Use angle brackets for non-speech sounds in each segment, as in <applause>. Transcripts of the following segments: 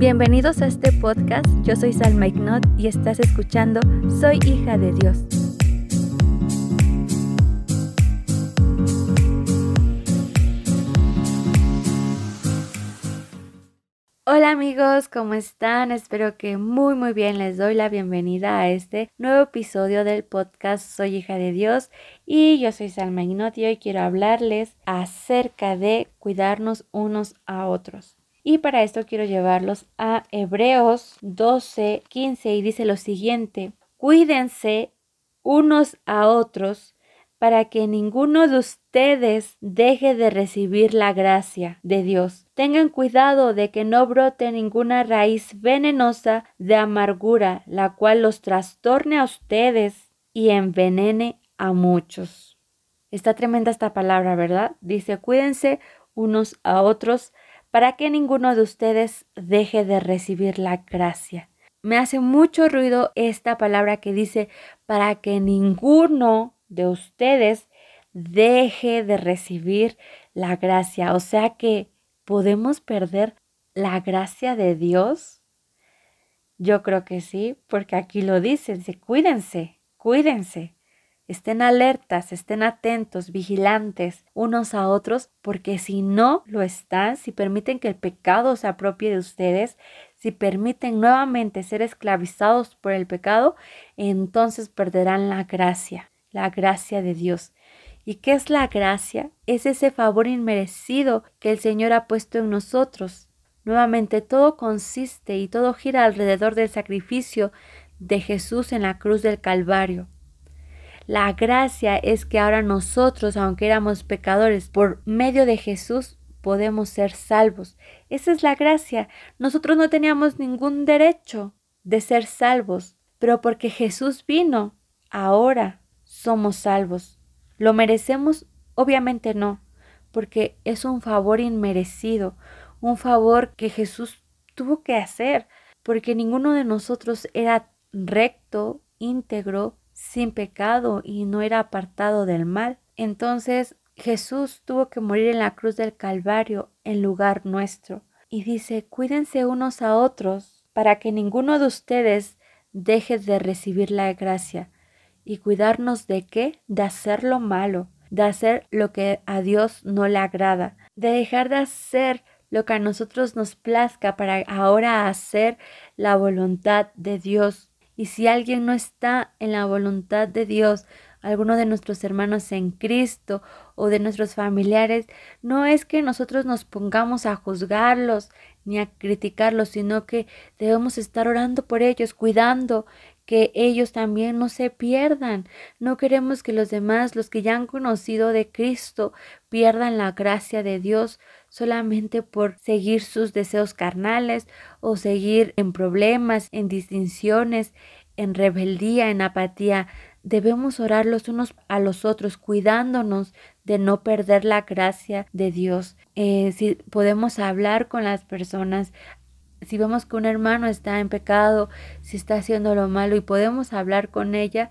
Bienvenidos a este podcast, yo soy Salma Ignot y estás escuchando Soy hija de Dios. Hola amigos, ¿cómo están? Espero que muy muy bien. Les doy la bienvenida a este nuevo episodio del podcast Soy hija de Dios y yo soy Salma Ignot y hoy quiero hablarles acerca de cuidarnos unos a otros. Y para esto quiero llevarlos a Hebreos 12, 15 y dice lo siguiente, cuídense unos a otros para que ninguno de ustedes deje de recibir la gracia de Dios. Tengan cuidado de que no brote ninguna raíz venenosa de amargura, la cual los trastorne a ustedes y envenene a muchos. Está tremenda esta palabra, ¿verdad? Dice, cuídense unos a otros para que ninguno de ustedes deje de recibir la gracia. Me hace mucho ruido esta palabra que dice para que ninguno de ustedes deje de recibir la gracia. O sea que podemos perder la gracia de Dios. Yo creo que sí, porque aquí lo dicen, cuídense, cuídense. Estén alertas, estén atentos, vigilantes unos a otros, porque si no lo están, si permiten que el pecado se apropie de ustedes, si permiten nuevamente ser esclavizados por el pecado, entonces perderán la gracia, la gracia de Dios. ¿Y qué es la gracia? Es ese favor inmerecido que el Señor ha puesto en nosotros. Nuevamente todo consiste y todo gira alrededor del sacrificio de Jesús en la cruz del Calvario. La gracia es que ahora nosotros, aunque éramos pecadores, por medio de Jesús podemos ser salvos. Esa es la gracia. Nosotros no teníamos ningún derecho de ser salvos, pero porque Jesús vino, ahora somos salvos. ¿Lo merecemos? Obviamente no, porque es un favor inmerecido, un favor que Jesús tuvo que hacer, porque ninguno de nosotros era recto, íntegro, sin pecado y no era apartado del mal. Entonces Jesús tuvo que morir en la cruz del Calvario en lugar nuestro. Y dice, cuídense unos a otros para que ninguno de ustedes deje de recibir la gracia. ¿Y cuidarnos de qué? De hacer lo malo, de hacer lo que a Dios no le agrada, de dejar de hacer lo que a nosotros nos plazca para ahora hacer la voluntad de Dios. Y si alguien no está en la voluntad de Dios, alguno de nuestros hermanos en Cristo o de nuestros familiares, no es que nosotros nos pongamos a juzgarlos ni a criticarlos, sino que debemos estar orando por ellos, cuidando que ellos también no se pierdan. No queremos que los demás, los que ya han conocido de Cristo, pierdan la gracia de Dios solamente por seguir sus deseos carnales o seguir en problemas, en distinciones, en rebeldía, en apatía. Debemos orar los unos a los otros, cuidándonos de no perder la gracia de Dios. Eh, si podemos hablar con las personas, si vemos que un hermano está en pecado, si está haciendo lo malo y podemos hablar con ella,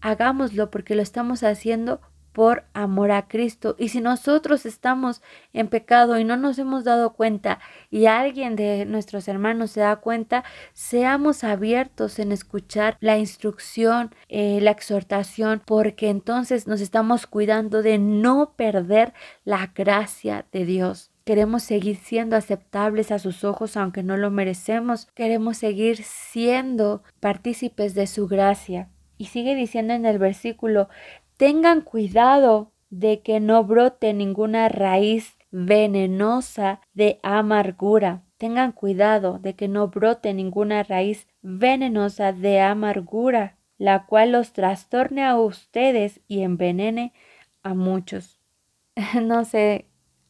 hagámoslo porque lo estamos haciendo por amor a Cristo. Y si nosotros estamos en pecado y no nos hemos dado cuenta y alguien de nuestros hermanos se da cuenta, seamos abiertos en escuchar la instrucción, eh, la exhortación, porque entonces nos estamos cuidando de no perder la gracia de Dios. Queremos seguir siendo aceptables a sus ojos aunque no lo merecemos. Queremos seguir siendo partícipes de su gracia. Y sigue diciendo en el versículo, Tengan cuidado de que no brote ninguna raíz venenosa de amargura. Tengan cuidado de que no brote ninguna raíz venenosa de amargura, la cual los trastorne a ustedes y envenene a muchos. <laughs> no sé,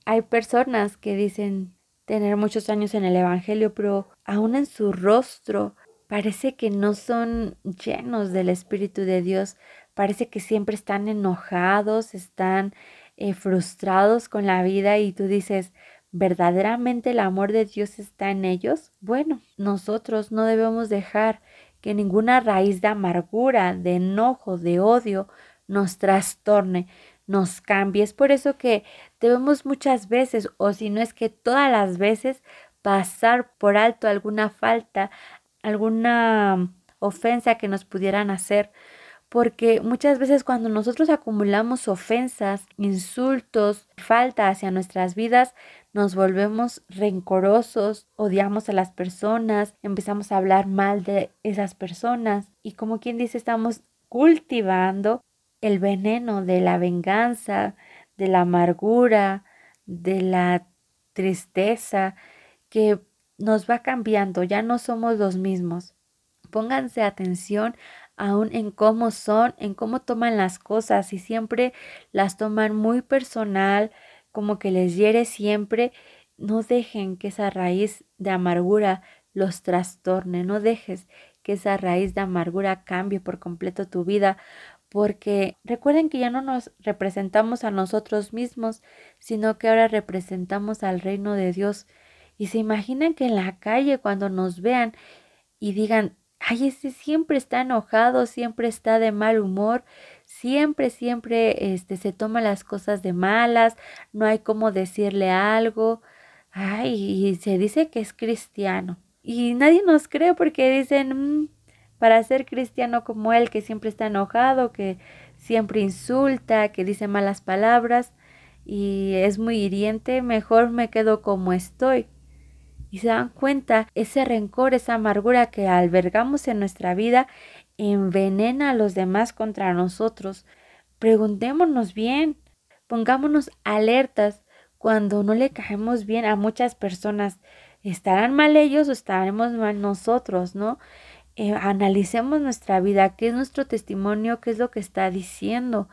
hay personas que dicen tener muchos años en el Evangelio, pero aún en su rostro parece que no son llenos del Espíritu de Dios, parece que siempre están enojados, están eh, frustrados con la vida y tú dices, ¿verdaderamente el amor de Dios está en ellos? Bueno, nosotros no debemos dejar que ninguna raíz de amargura, de enojo, de odio nos trastorne, nos cambie. Es por eso que debemos muchas veces, o si no es que todas las veces, pasar por alto alguna falta, alguna ofensa que nos pudieran hacer. Porque muchas veces cuando nosotros acumulamos ofensas, insultos, falta hacia nuestras vidas, nos volvemos rencorosos, odiamos a las personas, empezamos a hablar mal de esas personas y como quien dice, estamos cultivando el veneno de la venganza, de la amargura, de la tristeza que nos va cambiando, ya no somos los mismos. Pónganse atención aún en cómo son, en cómo toman las cosas y siempre las toman muy personal, como que les hiere siempre. No dejen que esa raíz de amargura los trastorne, no dejes que esa raíz de amargura cambie por completo tu vida, porque recuerden que ya no nos representamos a nosotros mismos, sino que ahora representamos al reino de Dios. Y se imaginan que en la calle cuando nos vean y digan, ay, ese siempre está enojado, siempre está de mal humor, siempre, siempre este, se toma las cosas de malas, no hay cómo decirle algo, ay, y se dice que es cristiano. Y nadie nos cree porque dicen, mm, para ser cristiano como él, que siempre está enojado, que siempre insulta, que dice malas palabras y es muy hiriente, mejor me quedo como estoy. Y se dan cuenta, ese rencor, esa amargura que albergamos en nuestra vida envenena a los demás contra nosotros. Preguntémonos bien, pongámonos alertas cuando no le caemos bien a muchas personas. ¿Estarán mal ellos o estaremos mal nosotros, no? Eh, analicemos nuestra vida, qué es nuestro testimonio, qué es lo que está diciendo.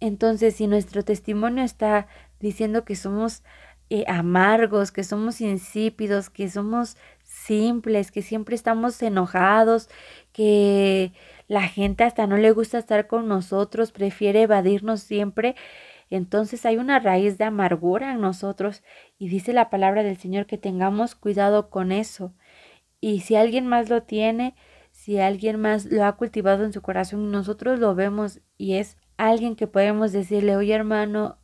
Entonces, si nuestro testimonio está diciendo que somos eh, amargos, que somos insípidos, que somos simples, que siempre estamos enojados, que la gente hasta no le gusta estar con nosotros, prefiere evadirnos siempre, entonces hay una raíz de amargura en nosotros y dice la palabra del Señor que tengamos cuidado con eso. Y si alguien más lo tiene, si alguien más lo ha cultivado en su corazón nosotros lo vemos y es alguien que podemos decirle, oye hermano,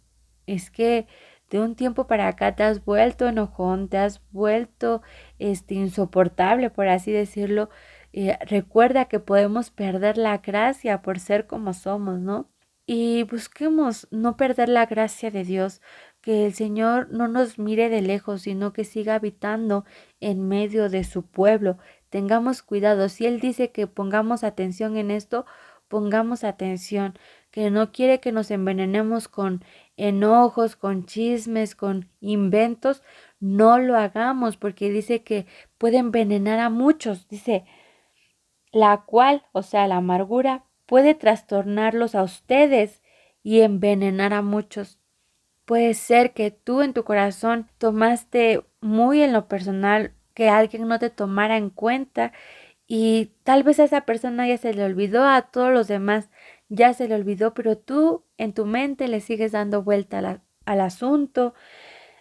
es que de un tiempo para acá te has vuelto enojón, te has vuelto este, insoportable, por así decirlo. Eh, recuerda que podemos perder la gracia por ser como somos, ¿no? Y busquemos no perder la gracia de Dios, que el Señor no nos mire de lejos, sino que siga habitando en medio de su pueblo, tengamos cuidado. Si Él dice que pongamos atención en esto, pongamos atención, que no quiere que nos envenenemos con enojos, con chismes, con inventos, no lo hagamos porque dice que puede envenenar a muchos, dice, la cual, o sea, la amargura, puede trastornarlos a ustedes y envenenar a muchos. Puede ser que tú en tu corazón tomaste muy en lo personal que alguien no te tomara en cuenta y tal vez a esa persona ya se le olvidó, a todos los demás ya se le olvidó, pero tú en tu mente le sigues dando vuelta al asunto,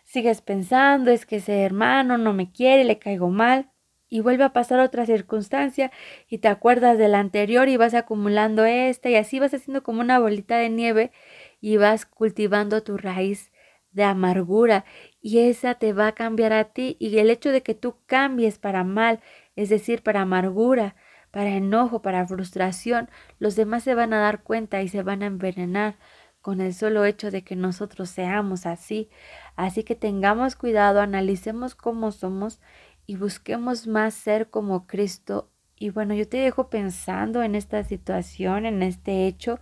sigues pensando, es que ese hermano no me quiere, le caigo mal, y vuelve a pasar otra circunstancia y te acuerdas de la anterior y vas acumulando esta y así vas haciendo como una bolita de nieve y vas cultivando tu raíz de amargura y esa te va a cambiar a ti y el hecho de que tú cambies para mal, es decir, para amargura, para enojo, para frustración, los demás se van a dar cuenta y se van a envenenar con el solo hecho de que nosotros seamos así. Así que tengamos cuidado, analicemos cómo somos y busquemos más ser como Cristo. Y bueno, yo te dejo pensando en esta situación, en este hecho,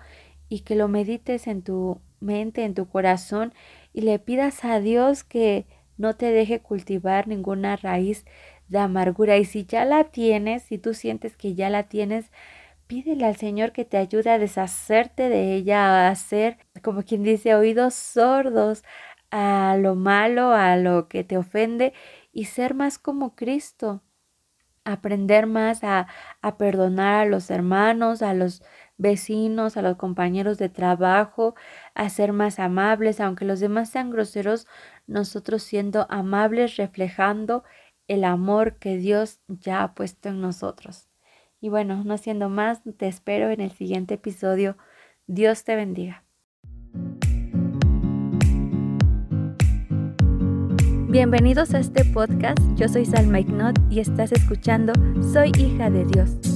y que lo medites en tu mente, en tu corazón y le pidas a Dios que no te deje cultivar ninguna raíz de amargura. Y si ya la tienes, si tú sientes que ya la tienes, pídele al Señor que te ayude a deshacerte de ella, a hacer, como quien dice, oídos sordos a lo malo, a lo que te ofende y ser más como Cristo. Aprender más a, a perdonar a los hermanos, a los vecinos, a los compañeros de trabajo, a ser más amables, aunque los demás sean groseros, nosotros siendo amables, reflejando el amor que Dios ya ha puesto en nosotros. Y bueno, no siendo más, te espero en el siguiente episodio. Dios te bendiga. Bienvenidos a este podcast, yo soy Salma Ignot y estás escuchando Soy hija de Dios.